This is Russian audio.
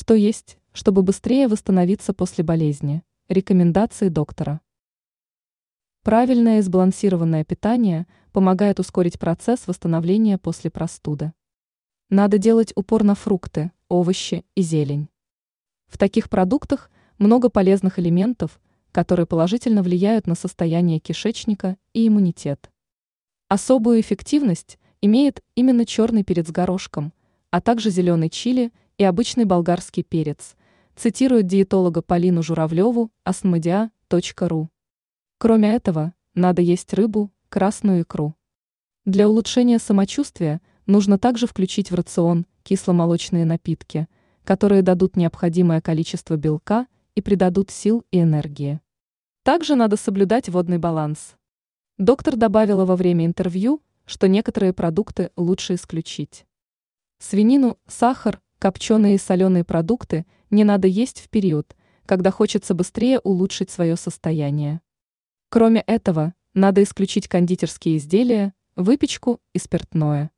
Что есть, чтобы быстрее восстановиться после болезни? Рекомендации доктора. Правильное и сбалансированное питание помогает ускорить процесс восстановления после простуды. Надо делать упор на фрукты, овощи и зелень. В таких продуктах много полезных элементов, которые положительно влияют на состояние кишечника и иммунитет. Особую эффективность имеет именно черный перец горошком, а также зеленый чили и обычный болгарский перец, цитирует диетолога Полину Журавлеву asmodia.ru. Кроме этого, надо есть рыбу, красную икру. Для улучшения самочувствия нужно также включить в рацион кисломолочные напитки, которые дадут необходимое количество белка и придадут сил и энергии. Также надо соблюдать водный баланс. Доктор добавила во время интервью, что некоторые продукты лучше исключить. Свинину, сахар, копченые и соленые продукты не надо есть в период, когда хочется быстрее улучшить свое состояние. Кроме этого, надо исключить кондитерские изделия, выпечку и спиртное.